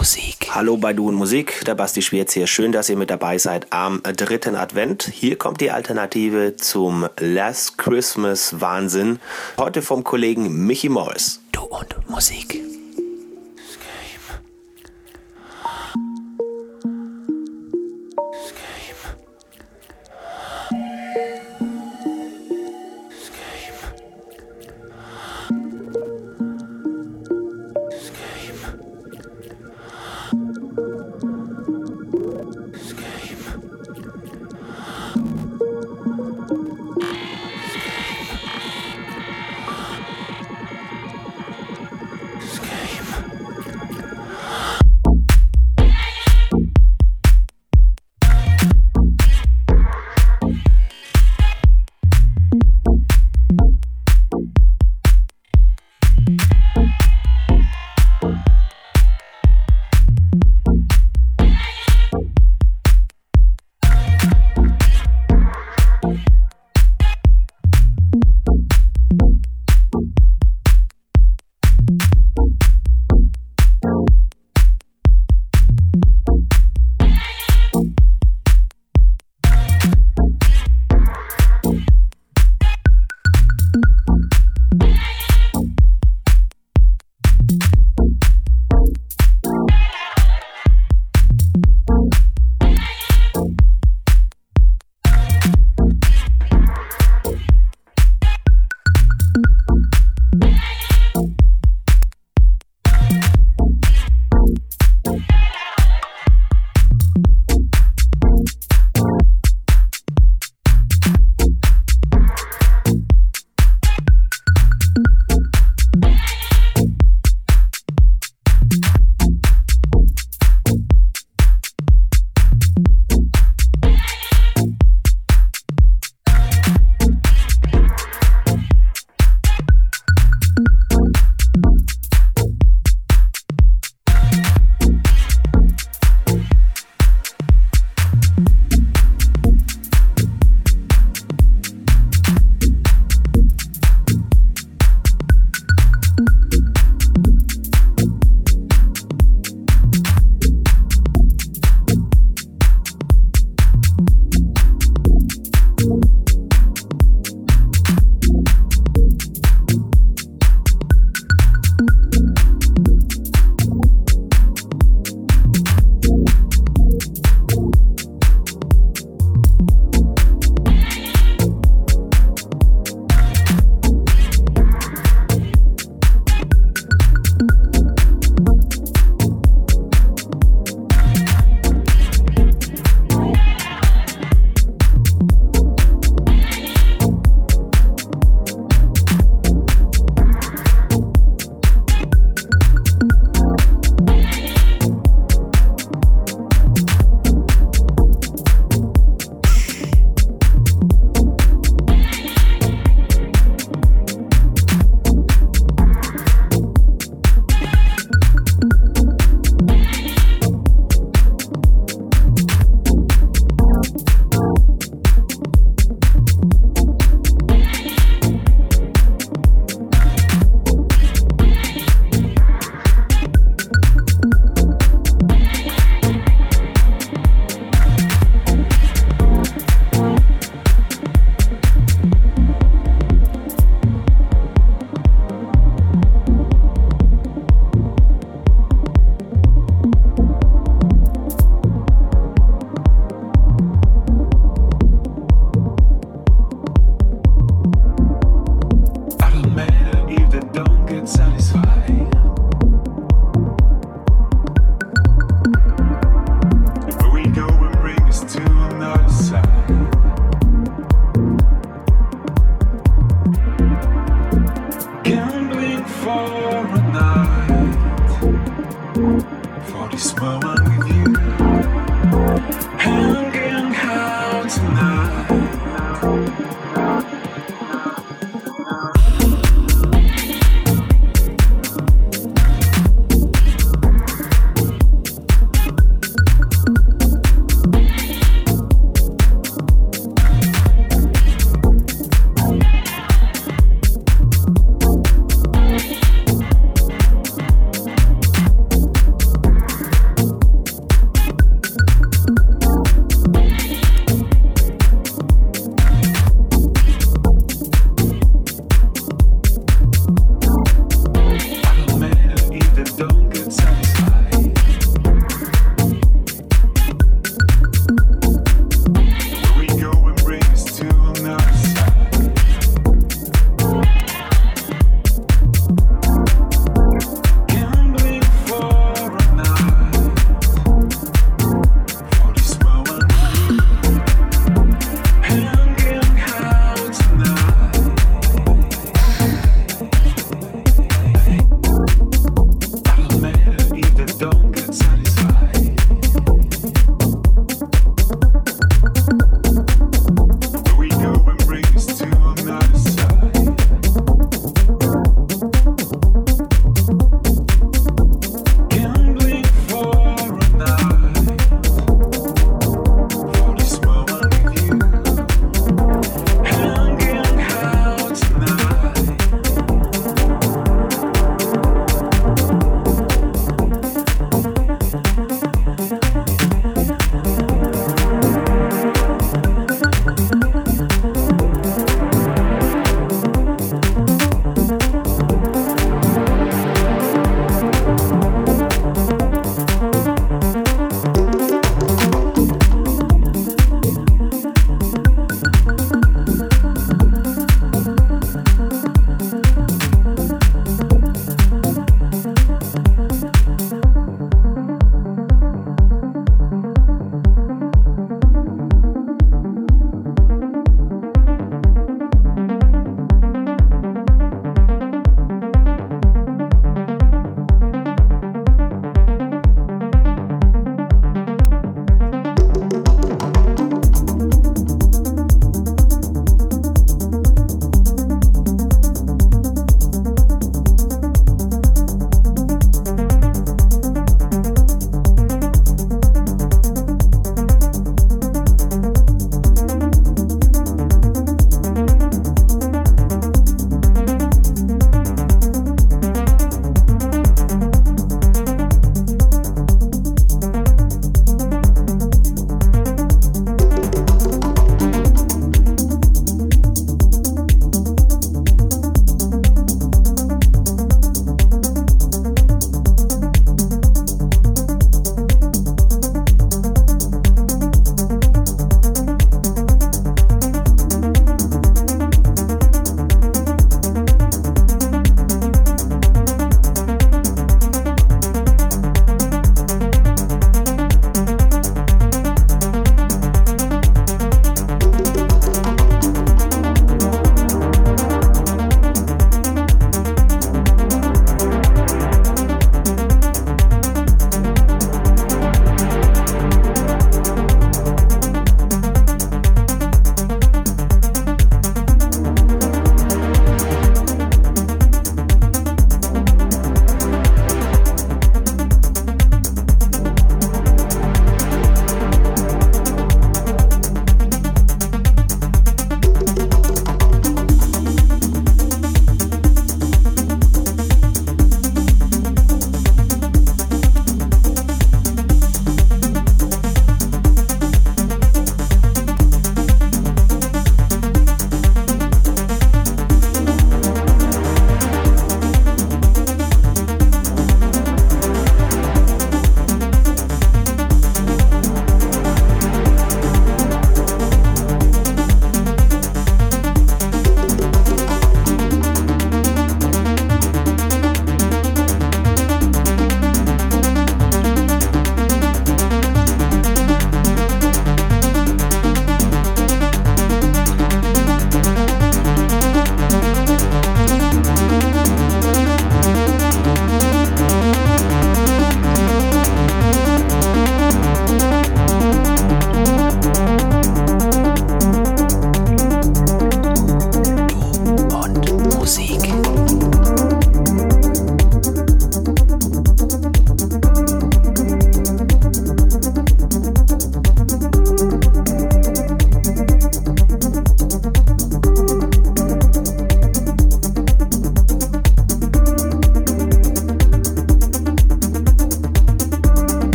Musik. Hallo bei Du und Musik, der Basti Schwierz hier. Schön, dass ihr mit dabei seid am dritten Advent. Hier kommt die Alternative zum Last Christmas Wahnsinn. Heute vom Kollegen Michi Morris. Du und Musik.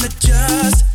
I'm a just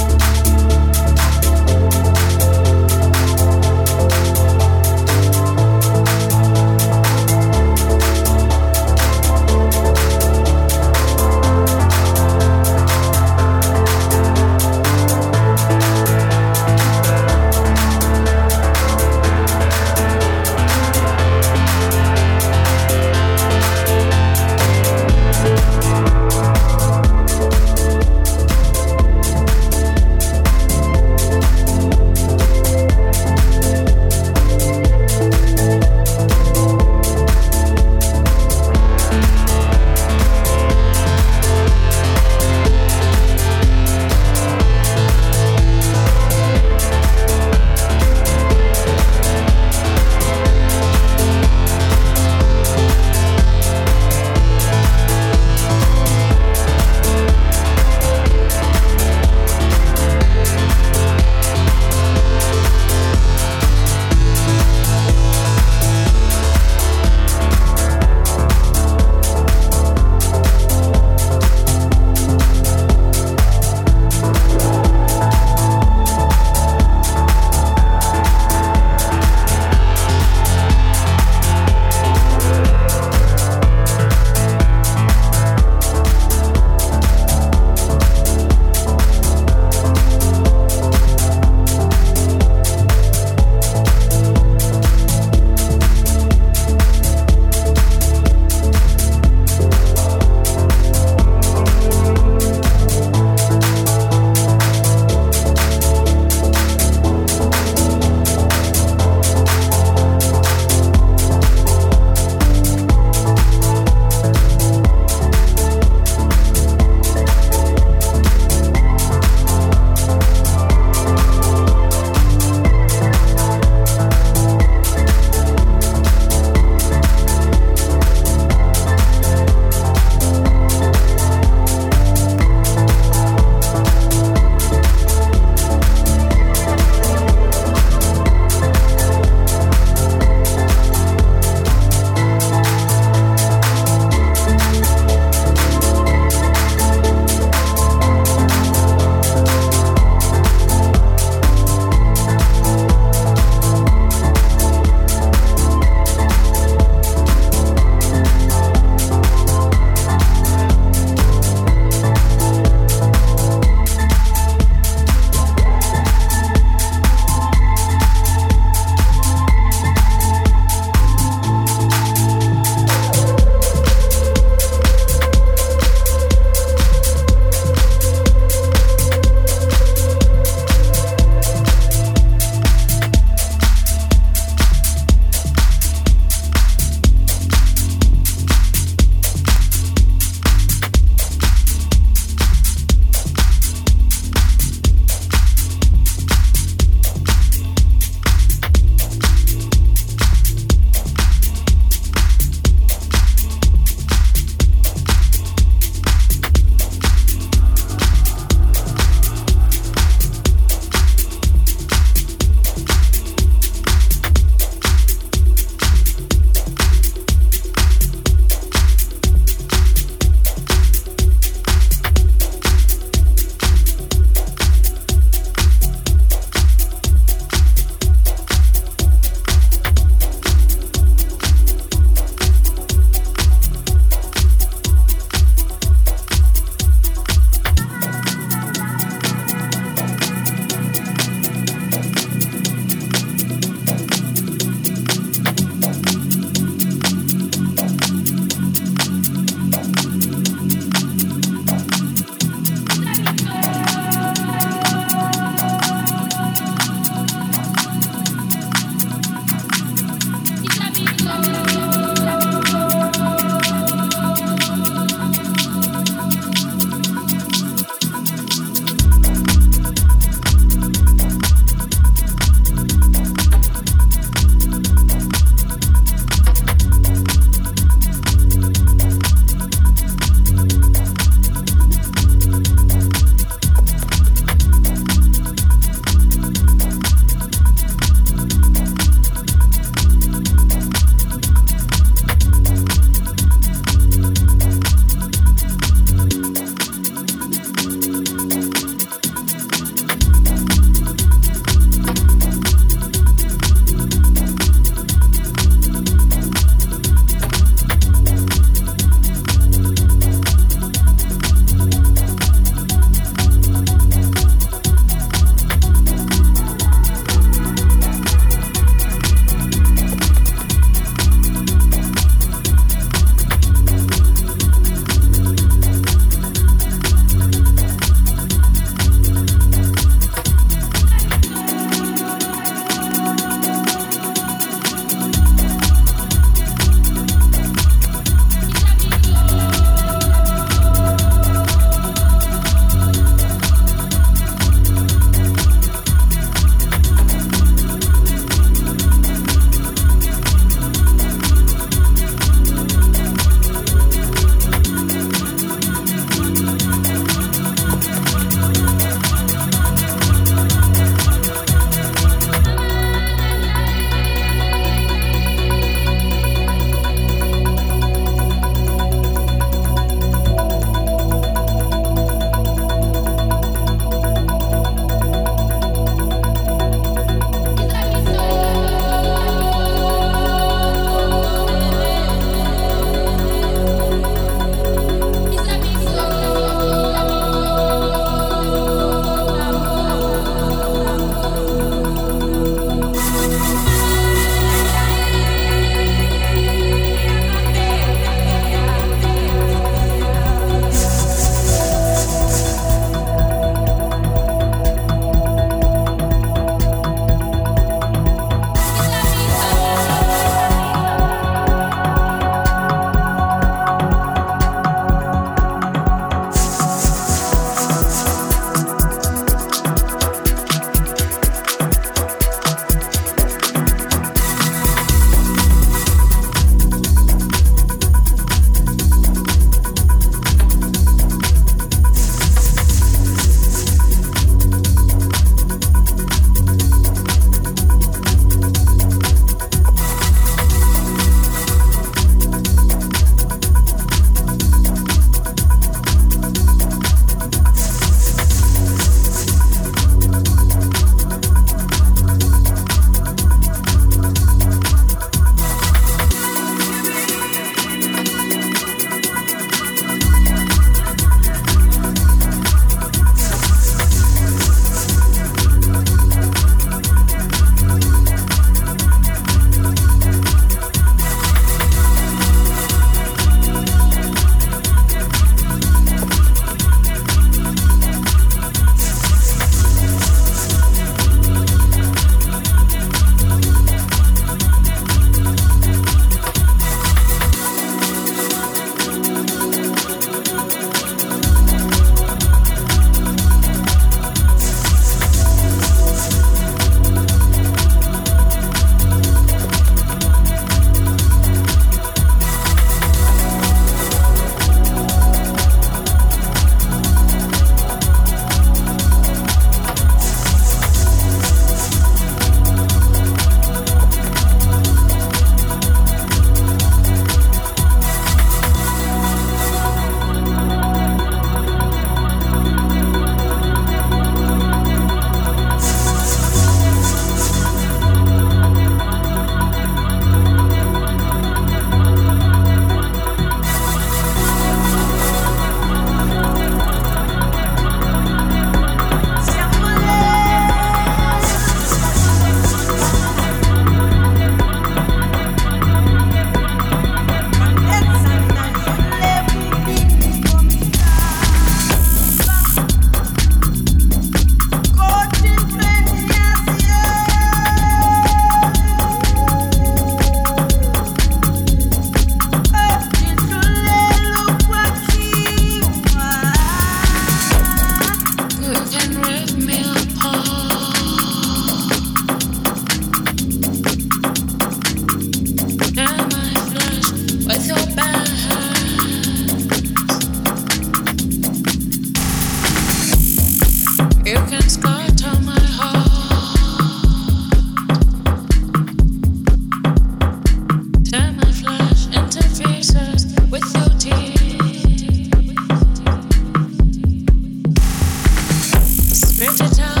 Digital.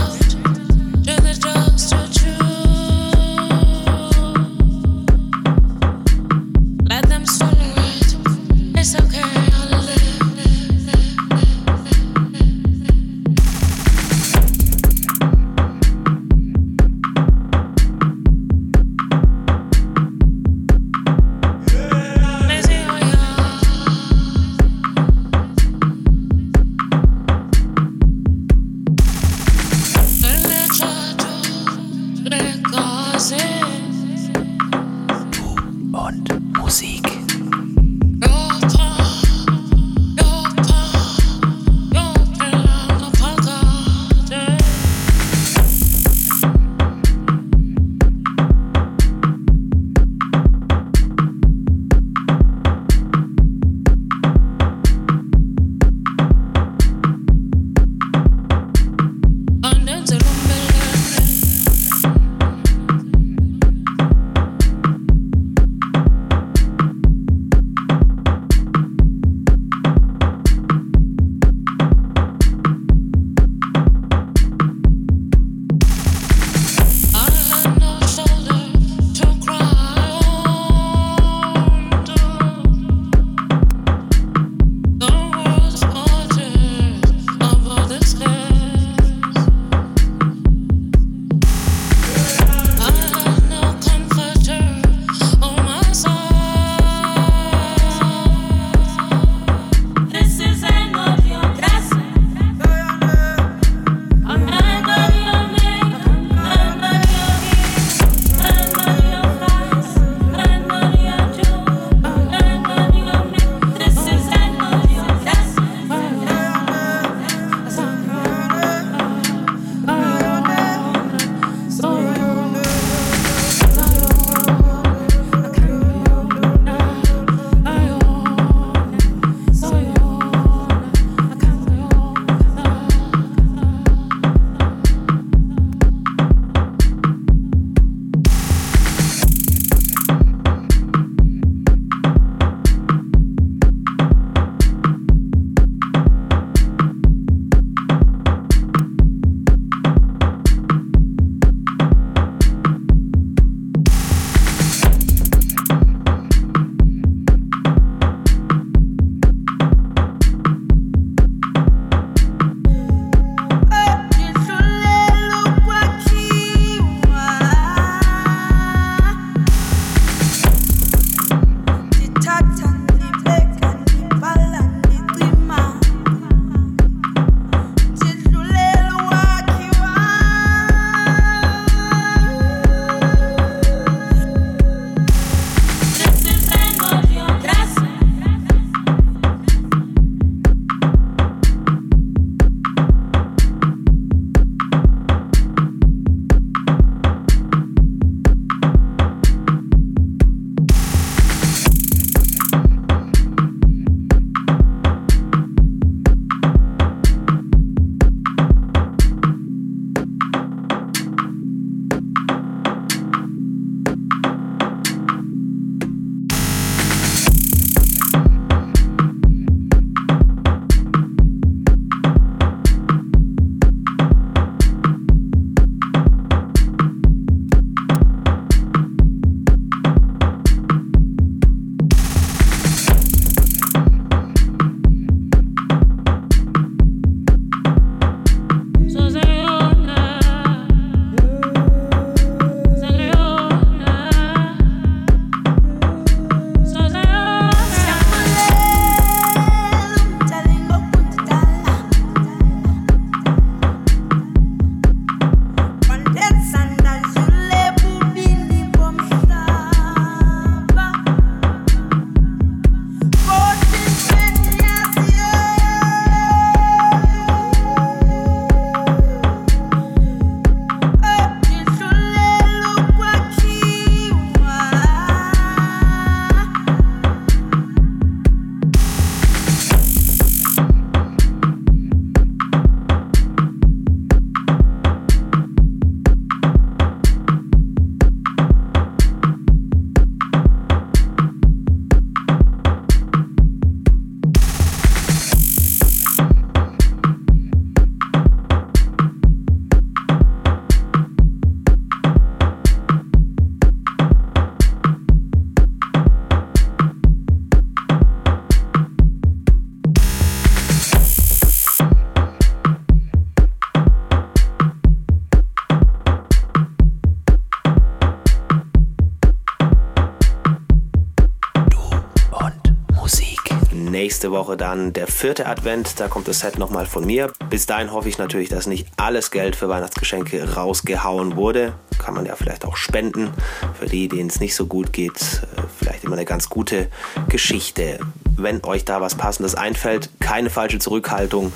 Woche dann der vierte Advent, da kommt das Set nochmal von mir. Bis dahin hoffe ich natürlich, dass nicht alles Geld für Weihnachtsgeschenke rausgehauen wurde. Kann man ja vielleicht auch spenden. Für die, denen es nicht so gut geht, äh, vielleicht immer eine ganz gute Geschichte. Wenn euch da was Passendes einfällt, keine falsche Zurückhaltung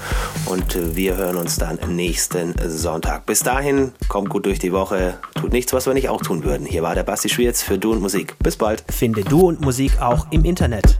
und äh, wir hören uns dann nächsten Sonntag. Bis dahin, kommt gut durch die Woche, tut nichts, was wir nicht auch tun würden. Hier war der Basti Schwierz für Du und Musik. Bis bald. Finde Du und Musik auch im Internet.